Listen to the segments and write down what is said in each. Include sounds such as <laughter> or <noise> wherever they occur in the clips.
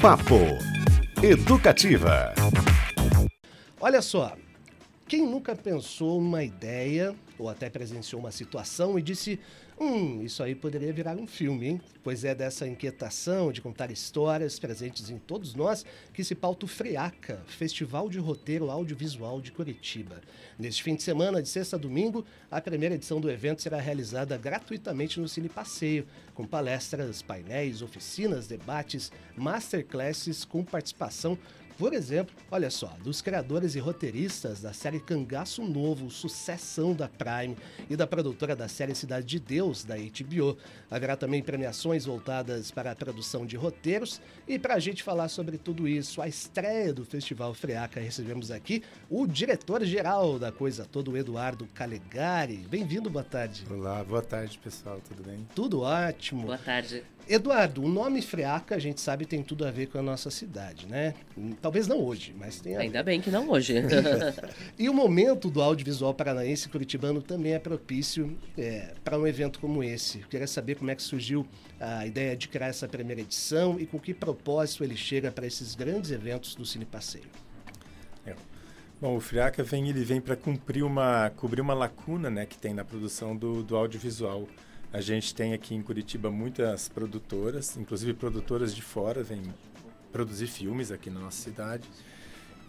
Papo Educativa. Olha só, quem nunca pensou uma ideia ou até presenciou uma situação e disse: Hum, isso aí poderia virar um filme, hein? Pois é dessa inquietação de contar histórias presentes em todos nós que se pauta o FREACA, Festival de Roteiro Audiovisual de Curitiba. Neste fim de semana, de sexta a domingo, a primeira edição do evento será realizada gratuitamente no Cine Passeio, com palestras, painéis, oficinas, debates, masterclasses com participação por exemplo, olha só, dos criadores e roteiristas da série Cangaço Novo, sucessão da Prime, e da produtora da série Cidade de Deus, da HBO. Haverá também premiações voltadas para a produção de roteiros. E para a gente falar sobre tudo isso, a estreia do Festival Freaca, recebemos aqui o diretor-geral da coisa toda, o Eduardo Calegari. Bem-vindo, boa tarde. Olá, boa tarde, pessoal, tudo bem? Tudo ótimo. Boa tarde. Eduardo, o nome Freaca, a gente sabe, tem tudo a ver com a nossa cidade, né? Talvez não hoje, mas tem a Ainda bem que não hoje. <laughs> <laughs> e o momento do audiovisual paranaense curitibano também é propício é, para um evento como esse. Eu queria saber como é que surgiu a ideia de criar essa primeira edição e com que propósito ele chega para esses grandes eventos do Cine Passeio. É. Bom, o Friaca vem, ele vem para cumprir uma, cobrir uma lacuna né, que tem na produção do, do audiovisual. A gente tem aqui em Curitiba muitas produtoras, inclusive produtoras de fora vêm produzir filmes aqui na nossa cidade.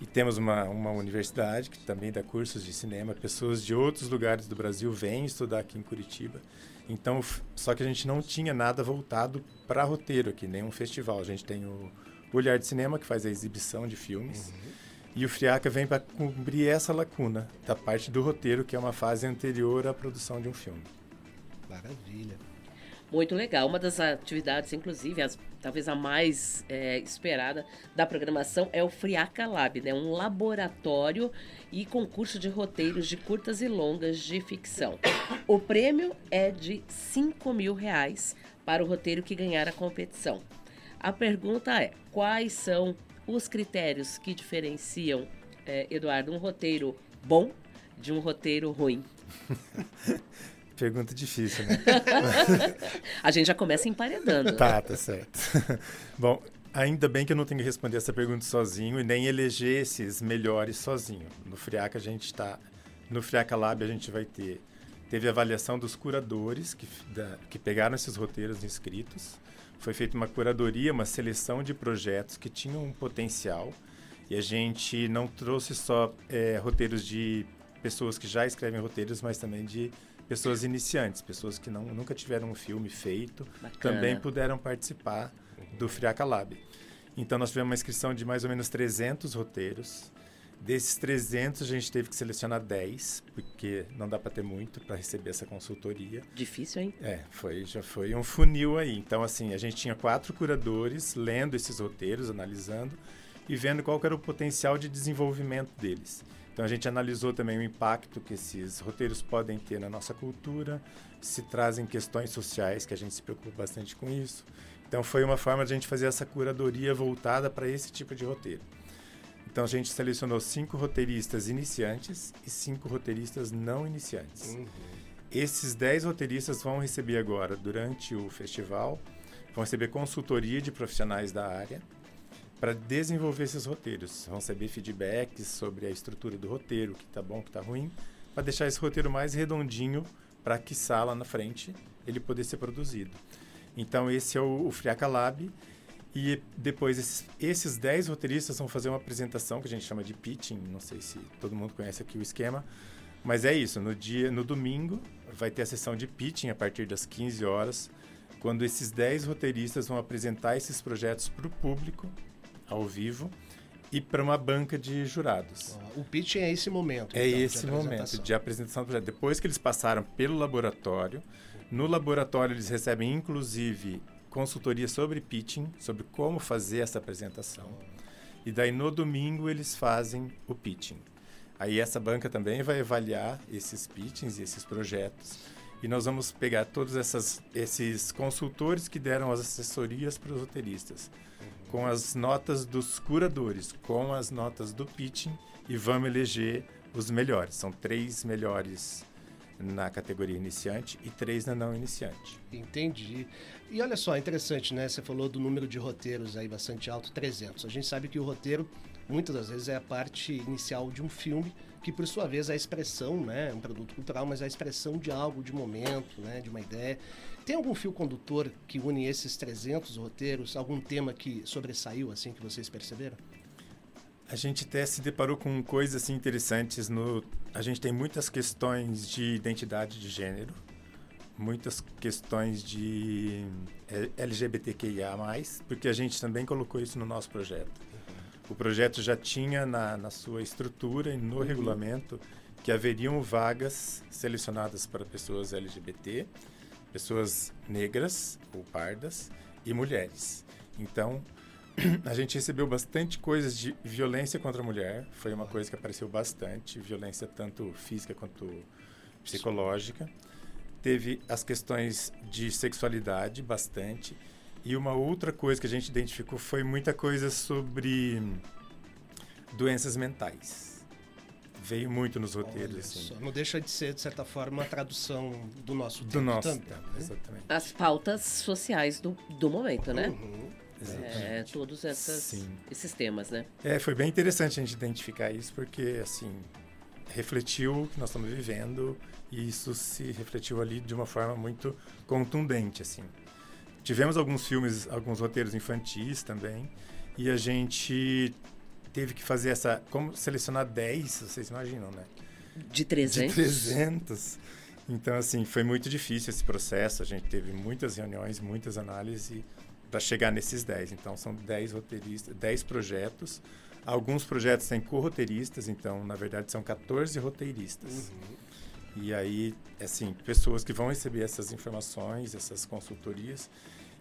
E temos uma, uma universidade que também dá cursos de cinema. Pessoas de outros lugares do Brasil vêm estudar aqui em Curitiba. Então, só que a gente não tinha nada voltado para roteiro aqui, nenhum festival. A gente tem o Olhar de Cinema, que faz a exibição de filmes. Uhum. E o Friaca vem para cumprir essa lacuna da parte do roteiro, que é uma fase anterior à produção de um filme. Maravilha. Muito legal. Uma das atividades, inclusive, as, talvez a mais é, esperada da programação é o Friaca Lab, né? um laboratório e concurso de roteiros de curtas e longas de ficção. O prêmio é de 5 mil reais para o roteiro que ganhar a competição. A pergunta é: quais são os critérios que diferenciam, é, Eduardo, um roteiro bom de um roteiro ruim? <laughs> Pergunta difícil, né? <laughs> a gente já começa emparedando. Tá, tá certo. <laughs> Bom, ainda bem que eu não tenho que responder essa pergunta sozinho e nem eleger esses melhores sozinho. No Friaca a gente está... No Friaca Lab a gente vai ter... Teve avaliação dos curadores que, da, que pegaram esses roteiros inscritos. Foi feita uma curadoria, uma seleção de projetos que tinham um potencial. E a gente não trouxe só é, roteiros de pessoas que já escrevem roteiros, mas também de pessoas iniciantes, pessoas que não, nunca tiveram um filme feito, Bacana. também puderam participar do Friaca Lab. Então, nós tivemos uma inscrição de mais ou menos 300 roteiros. Desses 300, a gente teve que selecionar 10, porque não dá para ter muito para receber essa consultoria. Difícil, hein? É, foi, já foi um funil aí. Então, assim, a gente tinha quatro curadores lendo esses roteiros, analisando e vendo qual era o potencial de desenvolvimento deles. Então a gente analisou também o impacto que esses roteiros podem ter na nossa cultura, se trazem questões sociais, que a gente se preocupa bastante com isso. Então foi uma forma de a gente fazer essa curadoria voltada para esse tipo de roteiro. Então a gente selecionou cinco roteiristas iniciantes e cinco roteiristas não iniciantes. Uhum. Esses dez roteiristas vão receber agora, durante o festival, vão receber consultoria de profissionais da área para desenvolver esses roteiros. Vão receber feedbacks sobre a estrutura do roteiro, que está bom, que está ruim, para deixar esse roteiro mais redondinho para que sala na frente ele poder ser produzido. Então esse é o, o Friaca Lab e depois esses, esses 10 roteiristas vão fazer uma apresentação que a gente chama de pitching, não sei se todo mundo conhece aqui o esquema, mas é isso, no dia no domingo vai ter a sessão de pitching a partir das 15 horas, quando esses 10 roteiristas vão apresentar esses projetos para o público ao vivo e para uma banca de jurados. o pitching é esse momento. É então, esse de momento de apresentação do projeto. Depois que eles passaram pelo laboratório, no laboratório eles recebem inclusive consultoria sobre pitching, sobre como fazer essa apresentação. E daí no domingo eles fazem o pitching. Aí essa banca também vai avaliar esses pitchings e esses projetos. E nós vamos pegar todos essas, esses consultores que deram as assessorias para os roteiristas com as notas dos curadores, com as notas do pitching e vamos eleger os melhores. São três melhores na categoria iniciante e três na não iniciante. Entendi. E olha só, interessante, né? Você falou do número de roteiros aí bastante alto, 300. A gente sabe que o roteiro, muitas das vezes, é a parte inicial de um filme, que por sua vez é a expressão, né? Um produto cultural, mas é a expressão de algo, de momento, né? De uma ideia. Tem algum fio condutor que une esses 300 roteiros? Algum tema que sobressaiu, assim, que vocês perceberam? A gente até se deparou com coisas assim, interessantes. No, a gente tem muitas questões de identidade de gênero, muitas questões de LGBTQIA+, porque a gente também colocou isso no nosso projeto. O projeto já tinha na, na sua estrutura e no uhum. regulamento que haveriam vagas selecionadas para pessoas LGBT, pessoas negras ou pardas e mulheres. Então, <clears throat> a gente recebeu bastante coisas de violência contra a mulher. Foi uma coisa que apareceu bastante, violência tanto física quanto psicológica. Teve as questões de sexualidade bastante. E uma outra coisa que a gente identificou foi muita coisa sobre doenças mentais. Veio muito nos roteiros. assim. Não deixa de ser, de certa forma, uma tradução do nosso tempo. Do nosso também, tempo, né? exatamente. As pautas sociais do, do momento, né? Uhum. É, todos essas, esses temas, né? É, foi bem interessante a gente identificar isso, porque, assim, refletiu o que nós estamos vivendo e isso se refletiu ali de uma forma muito contundente, assim. Tivemos alguns filmes, alguns roteiros infantis também, e a gente teve que fazer essa... Como selecionar 10, vocês imaginam, né? De 300? De 300. Então, assim, foi muito difícil esse processo. A gente teve muitas reuniões, muitas análises para chegar nesses 10. Então, são 10 roteiristas, 10 projetos. Alguns projetos têm co-roteiristas, então, na verdade, são 14 roteiristas. Uhum. E aí, assim, pessoas que vão receber essas informações, essas consultorias.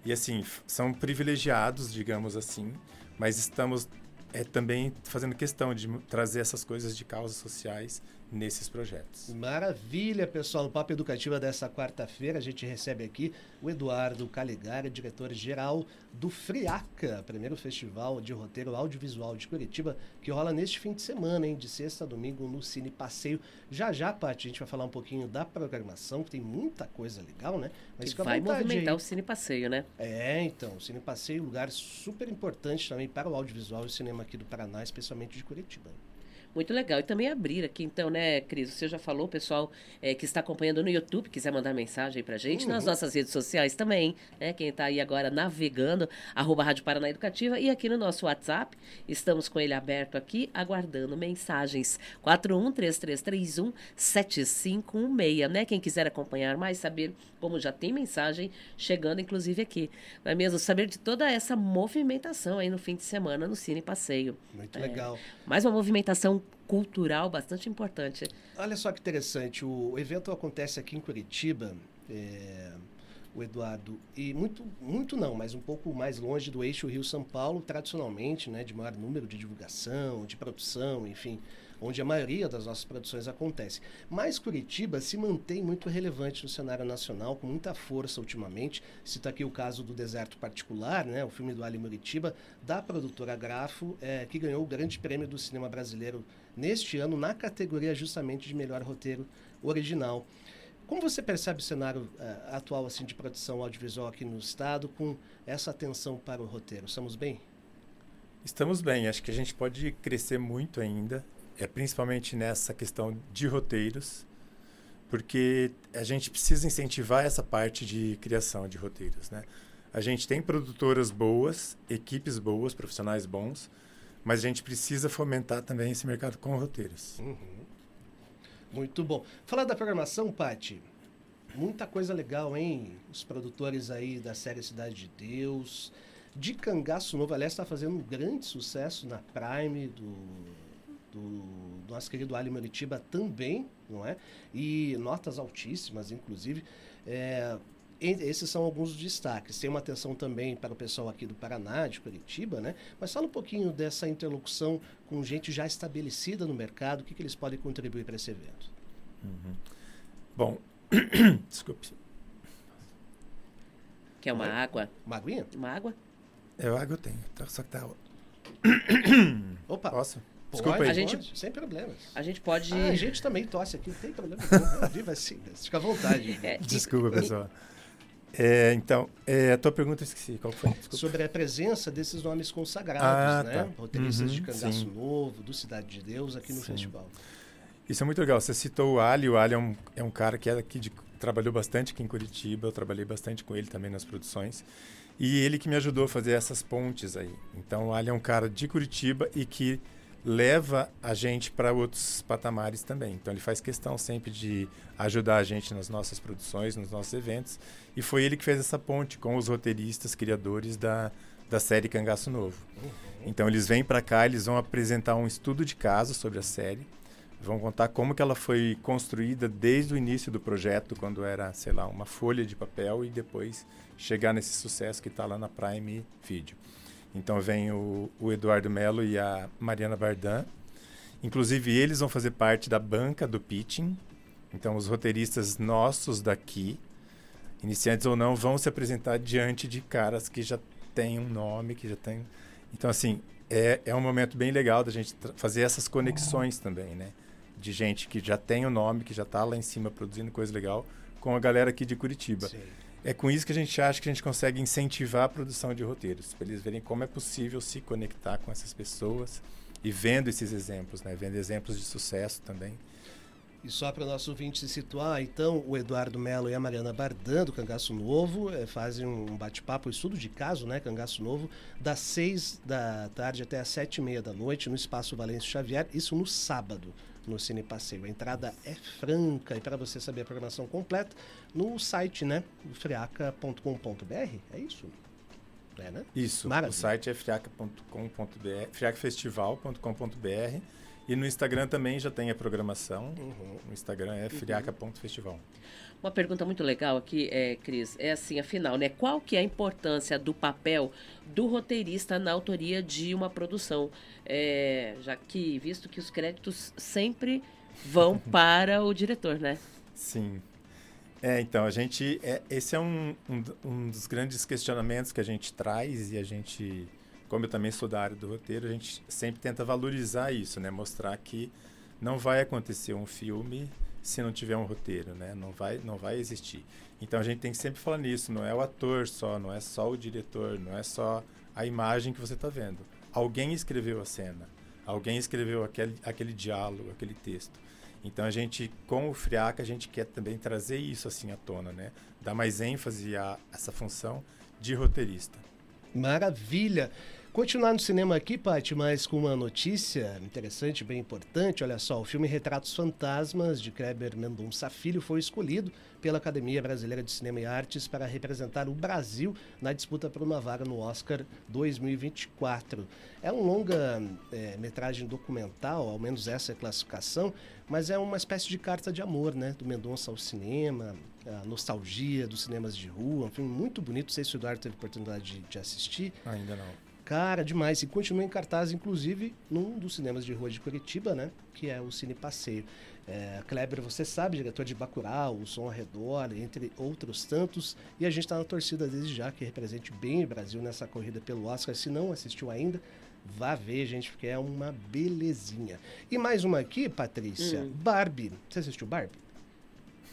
E, assim, são privilegiados, digamos assim, mas estamos é, também fazendo questão de trazer essas coisas de causas sociais nesses projetos. Maravilha, pessoal. No Papo Educativa dessa quarta-feira, a gente recebe aqui o Eduardo Calegari, diretor-geral do FRIACA, primeiro festival de roteiro audiovisual de Curitiba, que rola neste fim de semana, hein, de sexta a domingo, no Cine Passeio. Já já, Paty, a gente vai falar um pouquinho da programação, que tem muita coisa legal, né? Mas que vai movimentar aí. o Cine Passeio, né? É, então, o Cine Passeio, lugar super importante também para o audiovisual e o cinema aqui do Paraná, especialmente de Curitiba. Muito legal. E também abrir aqui, então, né, Cris? Você já falou, pessoal é, que está acompanhando no YouTube, quiser mandar mensagem pra gente, uhum. nas nossas redes sociais também, né? Quem está aí agora navegando, arroba Rádio Paraná Educativa, e aqui no nosso WhatsApp, estamos com ele aberto aqui, aguardando mensagens. 4133317516, né? Quem quiser acompanhar mais, saber como já tem mensagem chegando, inclusive aqui. Não é mesmo? Saber de toda essa movimentação aí no fim de semana no Cine Passeio. Muito é, legal. Mais uma movimentação cultural bastante importante. Olha só que interessante, o evento acontece aqui em Curitiba, é, o Eduardo, e muito, muito não, mas um pouco mais longe do eixo Rio-São Paulo, tradicionalmente, né, de maior número de divulgação, de produção, enfim, onde a maioria das nossas produções acontece. Mas Curitiba se mantém muito relevante no cenário nacional, com muita força ultimamente. Cito aqui o caso do Deserto Particular, né, o filme do Ali Muritiba, da produtora Grafo, é, que ganhou o grande prêmio do cinema brasileiro neste ano, na categoria justamente de melhor roteiro original. Como você percebe o cenário uh, atual assim de produção audiovisual aqui no estado com essa atenção para o roteiro? Estamos bem? Estamos bem. Acho que a gente pode crescer muito ainda é principalmente nessa questão de roteiros, porque a gente precisa incentivar essa parte de criação de roteiros, né? A gente tem produtoras boas, equipes boas, profissionais bons, mas a gente precisa fomentar também esse mercado com roteiros. Uhum. Muito bom. Falar da programação, Pati, muita coisa legal, hein? Os produtores aí da série Cidade de Deus, de Cangaço Novo, aliás, está fazendo um grande sucesso na Prime do do, nosso querido Ali Maritiba também, não é? E notas altíssimas, inclusive. É, esses são alguns destaques. Tem uma atenção também para o pessoal aqui do Paraná, de Curitiba, né? Mas fala um pouquinho dessa interlocução com gente já estabelecida no mercado, o que, que eles podem contribuir para esse evento. Uhum. Bom, <coughs> desculpe. Quer uma água? Uma aguinha? Uma água? Eu água eu tenho, tá, só que tá... <coughs> Opa! Posso? Desculpa aí. A gente- pode, sem problemas. A gente pode. Ah, a gente também tosse aqui, não tem problema. Viva assim, fica à vontade. <laughs> É, e- Desculpa, pessoal. <laughs> É, então, é, a tua pergunta eu esqueci. Qual foi? Desculpa. Sobre a presença desses nomes consagrados, Ah, né? tá. Roteiristas de Uhum, Cangaço sim. Novo, do Cidade de Deus, aqui no Sim. festival. Isso é muito legal. Você citou o Ali. O Ali é um, é um cara que é aqui de, trabalhou bastante aqui em Curitiba. Eu trabalhei bastante com ele também nas produções. E ele que me ajudou a fazer essas pontes aí. Então, o Ali é um cara de Curitiba e que leva a gente para outros patamares também. Então, ele faz questão sempre de ajudar a gente nas nossas produções, nos nossos eventos. E foi ele que fez essa ponte com os roteiristas, criadores da, da série Cangaço Novo. Então, eles vêm para cá, eles vão apresentar um estudo de caso sobre a série. Vão contar como que ela foi construída desde o início do projeto, quando era, sei lá, uma folha de papel e depois chegar nesse sucesso que está lá na Prime Video. Então vem o, o Eduardo Melo e a Mariana Bardan. Inclusive eles vão fazer parte da banca do pitching. Então os roteiristas nossos daqui, iniciantes ou não, vão se apresentar diante de caras que já têm um nome, que já têm... Então assim, é, é um momento bem legal da gente fazer essas conexões também, né? De gente que já tem o nome, que já está lá em cima produzindo coisa legal, com a galera aqui de Curitiba. Sim. É com isso que a gente acha que a gente consegue incentivar a produção de roteiros, para eles verem como é possível se conectar com essas pessoas e vendo esses exemplos, né? Vendo exemplos de sucesso também. E só para o nosso ouvinte se situar, então, o Eduardo Melo e a Mariana Bardan, do Cangaço Novo, eh, fazem um bate-papo, estudo de caso, né, Cangaço Novo, das seis da tarde até às sete e meia da noite, no Espaço Valêncio Xavier, isso no sábado, no Cine Passeio. A entrada é franca, e para você saber a programação completa, no site, né, friaca.com.br, é isso? É, né? Isso. Maravilha. O site é friaca.com.br, friacafestival.com.br e no Instagram também já tem a programação. Uhum. O Instagram é friaca.festival. Uma pergunta muito legal aqui, é, Cris, é assim, afinal, né? Qual que é a importância do papel do roteirista na autoria de uma produção? É, já que, visto que os créditos sempre vão <laughs> para o diretor, né? Sim. É, então, a gente. É, esse é um, um, um dos grandes questionamentos que a gente traz e a gente, como eu também sou da área do roteiro, a gente sempre tenta valorizar isso, né? Mostrar que não vai acontecer um filme se não tiver um roteiro, né? Não vai, não vai existir. Então a gente tem que sempre falar nisso, não é o ator só, não é só o diretor, não é só a imagem que você está vendo. Alguém escreveu a cena, alguém escreveu aquele, aquele diálogo, aquele texto. Então a gente, com o Friaca, a gente quer também trazer isso assim à tona, né? Dar mais ênfase a essa função de roteirista. Maravilha! Continuar no cinema aqui, Paty, mas com uma notícia interessante, bem importante. Olha só, o filme Retratos Fantasmas, de Kleber Mendonça Filho, foi escolhido pela Academia Brasileira de Cinema e Artes para representar o Brasil na disputa por uma vaga no Oscar 2024. É um longa-metragem documental, ao menos essa é a classificação, mas é uma espécie de carta de amor, né? Do Mendonça ao cinema, a nostalgia dos cinemas de rua, um filme muito bonito. Não sei se o Eduardo teve oportunidade de, de assistir. Ainda não. Cara, demais. E continua em cartaz, inclusive, num dos cinemas de rua de Curitiba, né? Que é o Cine Passeio. É, Kleber, você sabe, diretor de Bacurau, O Som ao Redor, entre outros tantos. E a gente está na torcida desde já que represente bem o Brasil nessa corrida pelo Oscar. Se não assistiu ainda, vá ver, gente, porque é uma belezinha. E mais uma aqui, Patrícia. Hum. Barbie. Você assistiu Barbie?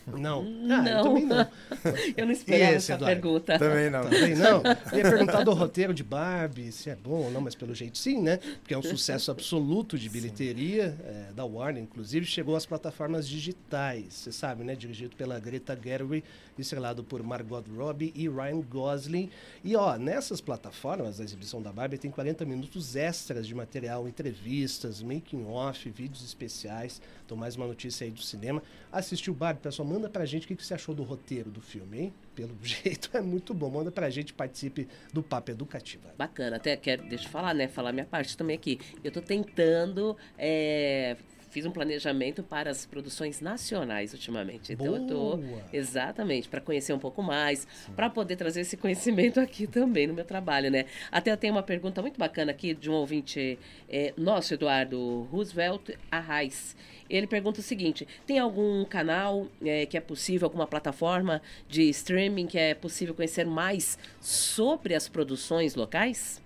Não. <laughs> Não. Ah, eu também não. <laughs> Eu não esperava esse, essa Eduardo? pergunta. Também não. Também não. Eu ia perguntar do roteiro de Barbie, se é bom ou não, mas pelo jeito sim, né? Porque é um sucesso absoluto de bilheteria, é, da Warner, inclusive, chegou às plataformas digitais, você sabe, né? Dirigido pela Greta Gerwig, estrelado por Margot Robbie e Ryan Gosling. E, ó, nessas plataformas, a exibição da Barbie tem 40 minutos extras de material, entrevistas, making-off, vídeos especiais. Então, mais uma notícia aí do cinema. Assistiu Barbie, pessoal, manda pra gente o que você achou do roteiro do filme, hein? Pelo <laughs> jeito é muito bom. Manda pra gente, participe do Papo Educativa. Bacana, até quero, deixa eu falar, né? Falar minha parte também aqui. Eu tô tentando. é, fiz um planejamento para as produções nacionais ultimamente. Então eu tô. Boa. Exatamente, para conhecer um pouco mais, para poder trazer esse conhecimento aqui <laughs> também no meu trabalho, né? Até eu tenho uma pergunta muito bacana aqui de um ouvinte é, nosso, Eduardo Roosevelt Arraes. Ele pergunta o seguinte: tem algum canal é, que é possível, alguma plataforma de streaming que é possível conhecer mais sobre as produções locais?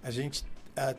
A gente ah,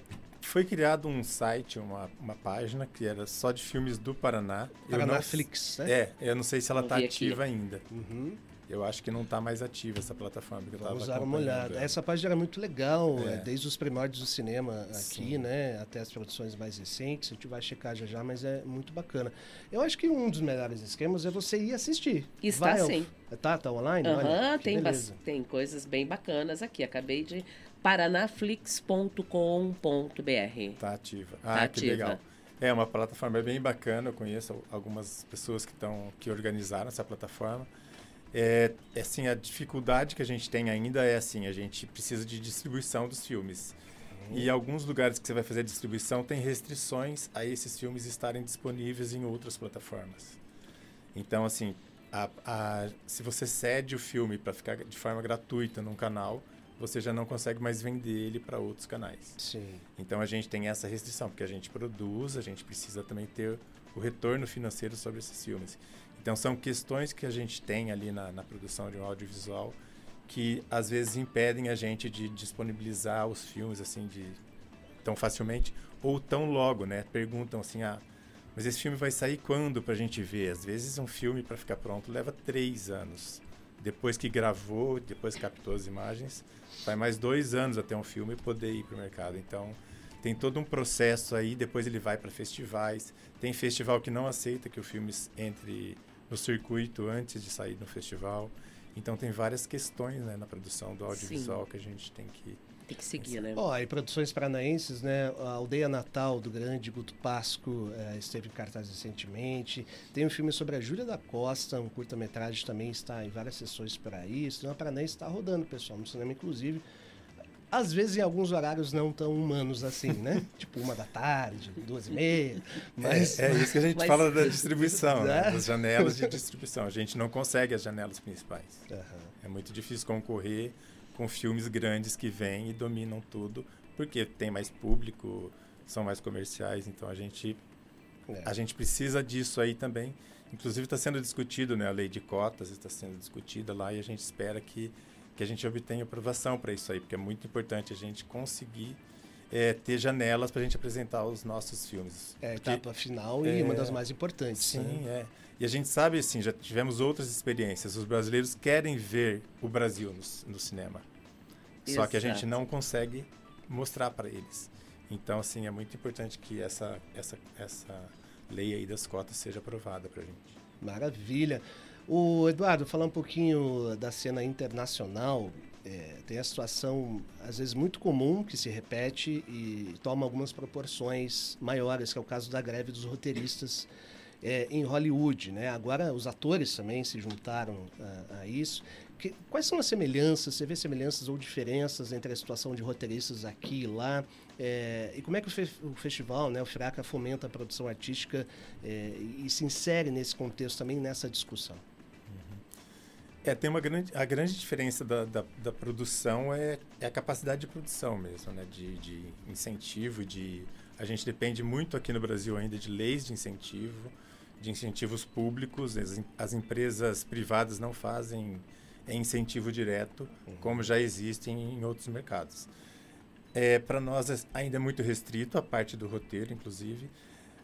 foi criado um site, uma, uma página que era só de filmes do Paraná. Eu não- Paranaflix, né? É, eu não sei se ela Não está vi aqui. ativa ainda. Uhum. Eu acho que não está mais ativa essa plataforma. Que eu Vamos dar uma olhada. ela. Essa página era muito legal, É. é, desde os primórdios do cinema aqui, Sim. né? Até as produções mais recentes. A gente vai checar já já, mas é muito bacana. Eu acho que um dos melhores esquemas é você ir assistir. Está Vai sim. Tá, tá online? Aham, tem, tem coisas bem bacanas aqui. Acabei de paranaflix.com.br. Tá ativa. Tá Ah, que ativa. legal. É uma plataforma bem bacana. Eu conheço algumas pessoas que estão que organizaram essa plataforma. É, é, assim, a dificuldade que a gente tem ainda é assim, a gente precisa de distribuição dos filmes. E alguns lugares que você vai fazer a distribuição tem restrições a esses filmes estarem disponíveis em outras plataformas. Então, assim, a- a- se você cede o filme para ficar de forma gratuita num canal, você já não consegue mais vender ele para outros canais. Sim. Então a gente tem essa restrição, porque a gente produz, a gente precisa também ter o retorno financeiro sobre esses filmes. Então são questões que a gente tem ali na, na produção de um audiovisual que às vezes impedem a gente de disponibilizar os filmes assim de tão facilmente ou tão logo, né? Perguntam assim, ah, mas esse filme vai sair quando para a gente ver? Às vezes um filme para ficar pronto leva três anos. Depois que gravou, depois que captou as imagens, vai mais dois anos até um filme poder ir para o mercado. Então tem todo um processo aí. Depois ele vai para festivais. Tem festival que não aceita que o filme entre no circuito antes de sair no festival. Então tem várias questões né, na produção do audiovisual que a gente tem que Tem que seguir, né? Ó, e produções paranaenses, né? A Aldeia Natal do grande Guto Pasco eh, esteve em cartaz recentemente. Tem um filme sobre a Júlia da Costa, um curta-metragem também está em várias sessões por aí. O cinema paranaense está rodando, pessoal, no cinema inclusive. Às vezes em alguns horários não tão humanos assim, né? <laughs> tipo uma da tarde, duas e meia. Mas É, é isso que a gente Mas- fala da distribuição, né? <laughs> É. das janelas de distribuição. A gente não consegue as janelas principais. Aham. É muito difícil concorrer com filmes grandes que vêm e dominam tudo, porque tem mais público, são mais comerciais, então a gente É. a gente precisa disso aí também. Inclusive está sendo discutido, né, a lei de cotas está sendo discutida lá e a gente espera que que a gente obtenha aprovação para isso aí, porque é muito importante a gente conseguir é, ter janelas para a gente apresentar os nossos filmes. É a etapa final e uma É, das mais importantes. Sim, né? é. E a gente sabe, assim, já tivemos outras experiências. Os brasileiros querem ver o Brasil no, no cinema. Só que a gente Exato. não consegue mostrar para eles. Então, assim, é muito importante que essa, essa, essa lei aí das cotas seja aprovada para a gente. Maravilha. O Eduardo, falar um pouquinho da cena internacional. é, tem a situação, às vezes, muito comum que se repete e toma algumas proporções maiores, que é o caso da greve dos roteiristas é, em Hollywood. Né? Agora, os atores também se juntaram a, a isso. Que- quais são as semelhanças? Você vê semelhanças ou diferenças entre a situação de roteiristas aqui e lá? É, e como é que o, fe- o festival, né, o Firaca, fomenta a produção artística é, e se insere nesse contexto também nessa discussão? É, tem uma grande, a grande diferença da, da, da produção é, é a capacidade de produção mesmo, né? De, de incentivo, de... A gente depende muito aqui no Brasil ainda de leis de incentivo, de incentivos públicos. As, as empresas privadas não fazem é, incentivo direto, como já existem em outros mercados. É, Para nós é- ainda é muito restrito a parte do roteiro, inclusive.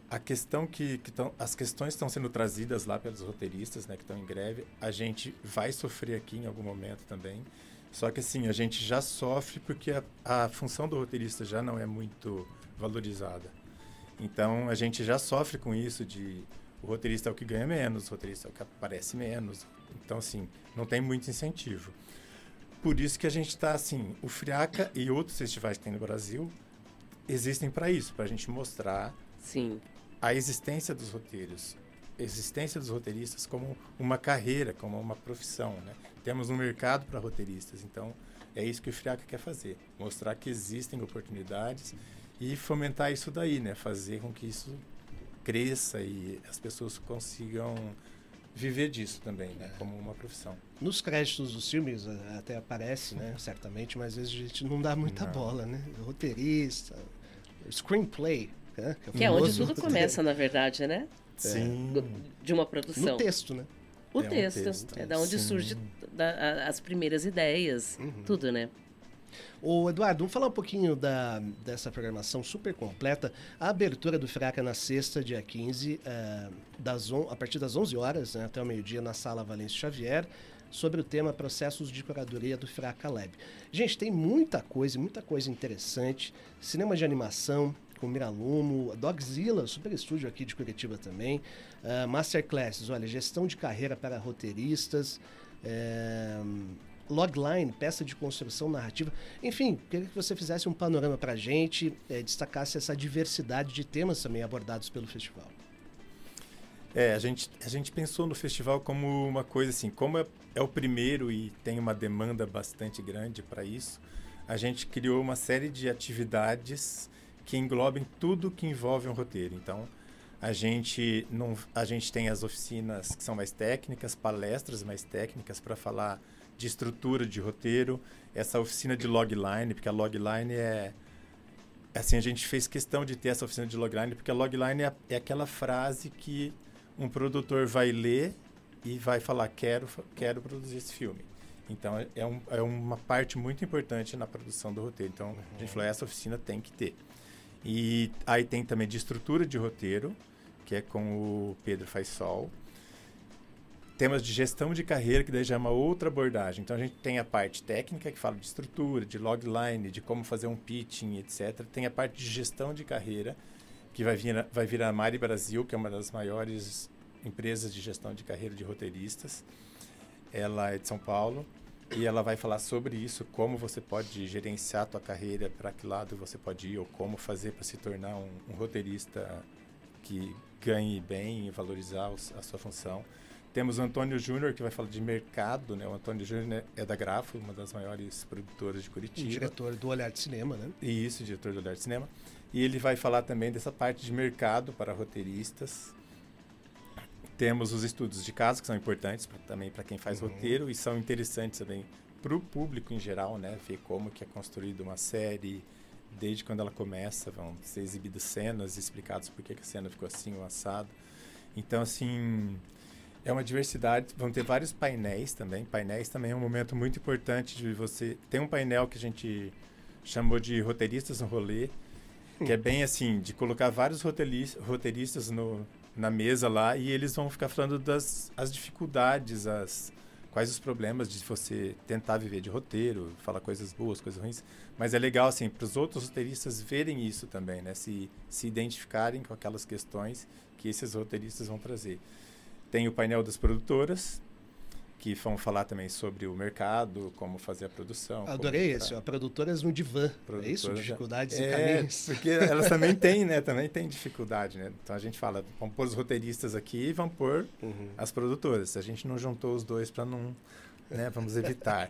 A questão que, que tão, as questões estão sendo trazidas lá pelos roteiristas, né, que estão em greve, a gente vai sofrer aqui em algum momento também. Só que assim, a gente já sofre porque a, a função do roteirista já não é muito valorizada. Então a gente já sofre com isso de o roteirista é o que ganha menos, o roteirista é o que aparece menos. Então assim, não tem muito incentivo. Por isso que a gente está assim, o Friaca e outros festivais que tem no Brasil existem para isso, para a gente mostrar Sim. a existência dos roteiros, a existência dos roteiristas como uma carreira, como uma profissão, né? Temos um mercado para roteiristas, então é isso que o Friaca quer fazer, mostrar que existem oportunidades e fomentar isso daí, né? Fazer com que isso cresça e as pessoas consigam viver disso também, né? Como uma profissão. Nos créditos dos filmes até aparece, né? Certamente, mas às vezes a gente não dá muita Não. bola, né? Roteirista, screenplay, né? Que é onde famoso tudo roteiro. começa, na verdade, né? Sim. De uma produção. No texto, né? O É um texto. texto, É da onde sim. surge da- a- as primeiras ideias, Uhum. tudo, né? Ô, Eduardo, vamos falar um pouquinho da, dessa programação super completa. A abertura do Fraca na sexta, dia 15, uh, das on, a partir das 11 horas, né, até o meio-dia, na Sala Valêncio Xavier, sobre o tema Processos de Curadoria do Fraca Lab. Gente, tem muita coisa, muita coisa interessante. Cinema de animação, com Miralumo, Dogzilla, super estúdio aqui de Curitiba também. Uh, masterclasses, olha, gestão de carreira para roteiristas. É, logline, peça de construção narrativa. Enfim, queria que você fizesse um panorama para a gente, é, destacasse essa diversidade de temas também abordados pelo festival. É, a gente, a gente pensou no festival como uma coisa assim, como é, é o primeiro e tem uma demanda bastante grande para isso, a gente criou uma série de atividades que englobem tudo que envolve um roteiro. Então, a gente não a gente tem as oficinas que são mais técnicas, palestras mais técnicas para falar de estrutura de roteiro, essa oficina de logline, porque a logline é assim a gente fez questão de ter essa oficina de logline porque a logline é, é aquela frase que um produtor vai ler e vai falar quero quero produzir esse filme então é, é, um, é uma parte muito importante na produção do roteiro então uhum. a gente falou essa oficina tem que ter e aí tem também de estrutura de roteiro que é com o Pedro Faisal temas de gestão de carreira, que daí já é uma outra abordagem. Então a gente tem a parte técnica, que fala de estrutura, de logline, de como fazer um pitching, etc. Tem a parte de gestão de carreira, que vai vir, vai vir a Mari Brasil, que é uma das maiores empresas de gestão de carreira de roteiristas. Ela é de São Paulo e ela vai falar sobre isso, como você pode gerenciar a tua carreira, para que lado você pode ir, ou como fazer para se tornar um, um roteirista que ganhe bem e valorizar a sua função. Temos o Antônio Júnior, que vai falar de mercado, né? O Antônio Júnior é da Grafo, uma das maiores produtoras de Curitiba. diretor do Olhar de Cinema, né? Isso, diretor do Olhar de Cinema. E ele vai falar também dessa parte de mercado para roteiristas. Temos os estudos de caso, que são importantes pra, também para quem faz uhum. roteiro e são interessantes também para o público em geral, né? Ver como que é construída uma série, desde quando ela começa, vão ser exibidas cenas, explicados por que, que a cena ficou assim ou assado. Então, assim, é uma diversidade, vão ter vários painéis também. Painéis também é um momento muito importante de você. Tem um painel que a gente chamou de roteiristas no rolê, que é bem assim, de colocar vários roteiristas no, na mesa lá e eles vão ficar falando das as dificuldades, as quais os problemas de você tentar viver de roteiro, falar coisas boas, coisas ruins. Mas é legal assim para os outros roteiristas verem isso também, né? Se se identificarem com aquelas questões que esses roteiristas vão trazer. Tem o painel das produtoras, que vão falar também sobre o mercado, como fazer a produção. Adorei esse, ó, produtoras no divã, é isso? Dificuldades é, e caminhos. porque elas também <laughs> têm, né? Também têm dificuldade, né? Então a gente fala, vamos pôr os roteiristas aqui e vamos pôr uhum. as produtoras. A gente não juntou os dois para não... Né, vamos evitar.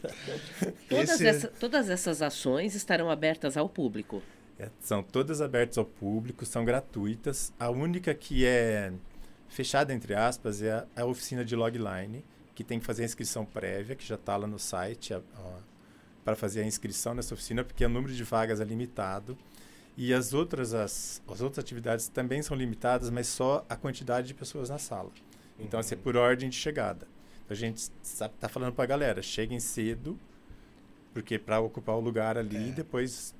<laughs> todas, esse... essa, todas essas ações estarão abertas ao público? É, são todas abertas ao público, são gratuitas. A única que é fechada, entre aspas, é a, a, oficina de logline, que tem que fazer a inscrição prévia, que já está lá no site para fazer a inscrição nessa oficina, porque o número de vagas é limitado. E as outras, as, as outras atividades também são limitadas, mas só a quantidade de pessoas na sala. Então, uhum. assim, é por ordem de chegada. Então, a gente está falando para a galera, cheguem cedo, porque para ocupar o lugar ali, é. depois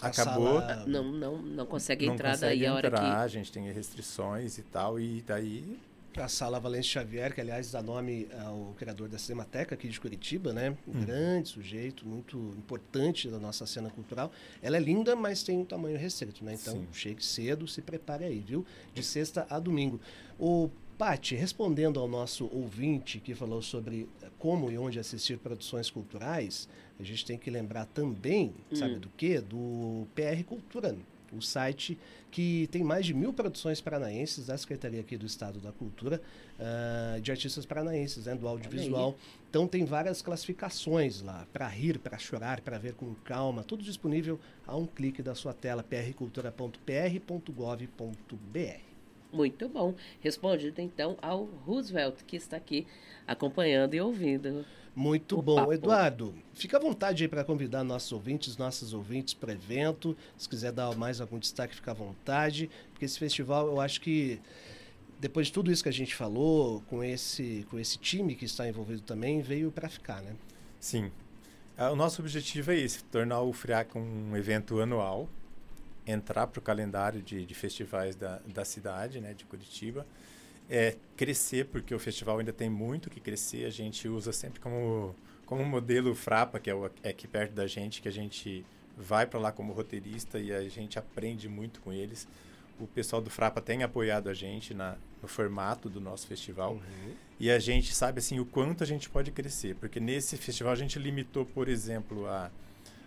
acabou. Sala... Não, não, não consegue não entrar consegue daí a hora entrar, que. A gente tem restrições e tal, e daí. A Sala Valência Xavier, que aliás dá nome ao criador da Cinemateca aqui de Curitiba, né? Um hum. grande sujeito, muito importante da nossa cena cultural. Ela é linda, mas tem um tamanho restrito, né? Então, Sim. chegue cedo, se prepare aí, viu? De sexta a domingo. O Pati, respondendo ao nosso ouvinte que falou sobre como e onde assistir produções culturais, a gente tem que lembrar também, hum. sabe do quê? Do PR Cultura, o site que tem mais de mil produções paranaenses da Secretaria aqui do Estado da Cultura, uh, de artistas paranaenses, né, do audiovisual. Então tem várias classificações lá, para rir, para chorar, para ver com calma, tudo disponível a um clique da sua tela, prcultura.pr.gov.br. Muito bom. Respondido então ao Roosevelt, que está aqui acompanhando e ouvindo. Muito o bom. Papo. Eduardo, fica à vontade aí para convidar nossos ouvintes, nossos ouvintes para o evento. Se quiser dar mais algum destaque, fica à vontade. Porque esse festival, eu acho que depois de tudo isso que a gente falou, com esse, com esse time que está envolvido também, veio para ficar, né? Sim. Ah, o nosso objetivo é esse, tornar o FRIAC um evento anual, entrar para o calendário de, de festivais da, da cidade, né, de Curitiba, é, crescer, porque o festival ainda tem muito que crescer, a gente usa sempre como, como modelo Frapa, que é, o, é aqui perto da gente, que a gente vai para lá como roteirista e a gente aprende muito com eles. O pessoal do Frapa tem apoiado a gente na, no formato do nosso festival. Uhum. E a gente sabe assim o quanto a gente pode crescer, porque nesse festival a gente limitou, por exemplo, a,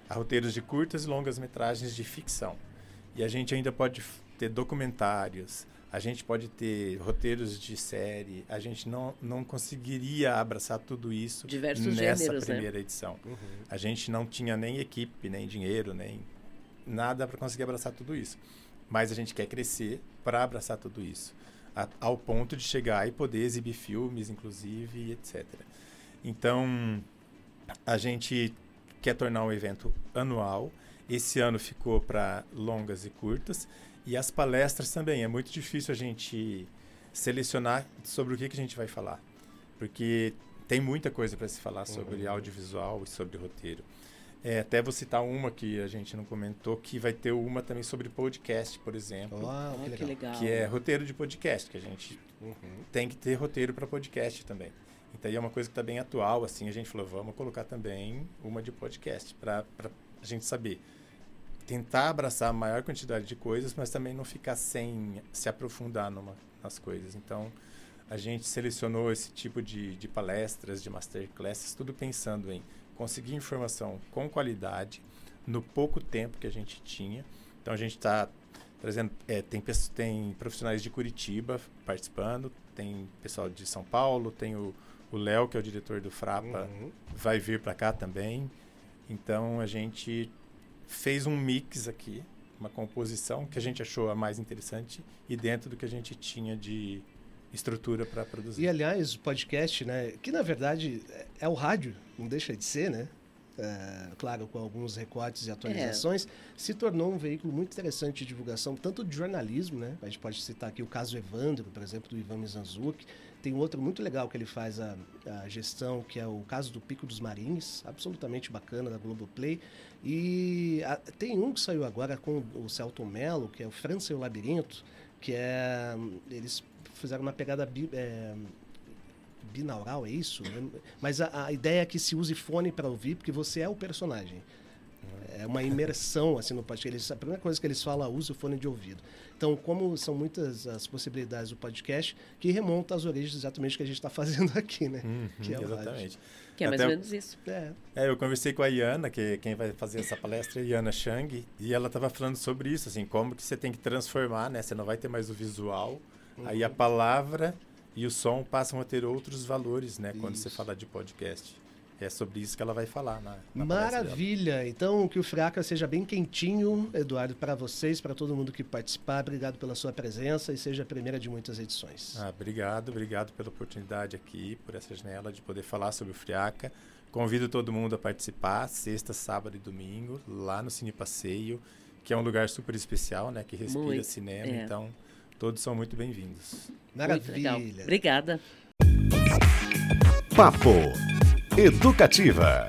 a roteiros de curtas e longas metragens de ficção. E a gente ainda pode ter documentários, a gente pode ter roteiros de série, a gente não, não conseguiria abraçar tudo isso Diversos nessa gêneros, primeira né? edição. Uhum. A gente não tinha nem equipe, nem dinheiro, nem nada para conseguir abraçar tudo isso. Mas a gente quer crescer para abraçar tudo isso, a, ao ponto de chegar e poder exibir filmes, inclusive, etc. Então, a gente quer tornar um evento anual. Esse ano ficou para longas e curtas e as palestras também. É muito difícil a gente selecionar sobre o que, que a gente vai falar. Porque tem muita coisa para se falar sobre uhum. audiovisual e sobre roteiro. É, até vou citar uma que a gente não comentou, que vai ter uma também sobre podcast, por exemplo. Ah, que, legal. legal. Que é roteiro de podcast, que a gente uhum. tem que ter roteiro para podcast também. Então, é uma coisa que está bem atual, assim, a gente falou, vamos colocar também uma de podcast, para a gente saber tentar abraçar a maior quantidade de coisas, mas também não ficar sem se aprofundar numa, nas coisas. Então, a gente selecionou esse tipo de, de palestras, de masterclasses, tudo pensando em conseguir informação com qualidade no pouco tempo que a gente tinha. Então, a gente está trazendo, é, tem, tem profissionais de Curitiba participando, tem pessoal de São Paulo, tem o Léo, que é o diretor do Frapa, uhum. vai vir para cá também. Então, a gente fez um mix aqui, uma composição que a gente achou a mais interessante e dentro do que a gente tinha de estrutura para produzir. E aliás, o podcast, né, que na verdade é o rádio, não deixa de ser, né? É, claro, com alguns recortes e atualizações, é. se tornou um veículo muito interessante de divulgação, tanto de jornalismo, né? A gente pode citar aqui o caso Evandro, por exemplo, do Ivan Mizanzuki, tem outro muito legal que ele faz a, a, gestão, que é o caso do Pico dos Marins, absolutamente bacana da Globoplay. E a, tem um que saiu agora com o Celton Mello, que é o França e o Labirinto, que é. Eles fizeram uma pegada bi, é, binaural, é isso? Mas a, a, ideia é que se use fone para ouvir, porque você é o personagem. É uma imersão assim no podcast. Eles, a primeira coisa que eles falam, use o fone de ouvido. Então, como são muitas as possibilidades do podcast, que remonta às origens exatamente que a gente está fazendo <laughs> aqui, né? Uhum, que é exatamente. Que é mais ou menos isso. É. é. eu conversei com a Iana, que quem vai fazer essa palestra é a Iana Chang, e ela estava falando sobre isso, assim, como que você tem que transformar, né? Você não vai ter mais o visual, uhum. aí a palavra e o som passam a ter outros valores, né? Isso. Quando você fala de podcast. É sobre isso que ela vai falar na, na Maravilha! Então, que o Fraca seja bem quentinho, Eduardo, para vocês, para todo mundo que participar. Obrigado pela sua presença e seja a primeira de muitas edições. Ah, obrigado, obrigado pela oportunidade aqui, por essa janela de poder falar sobre o Friaca. Convido todo mundo a participar, sexta, sábado e domingo, lá no Cine Passeio, que é um lugar super especial, né? Que respira muito, cinema, é. então todos são muito bem-vindos. Maravilha! Obrigada. Papo Educativa.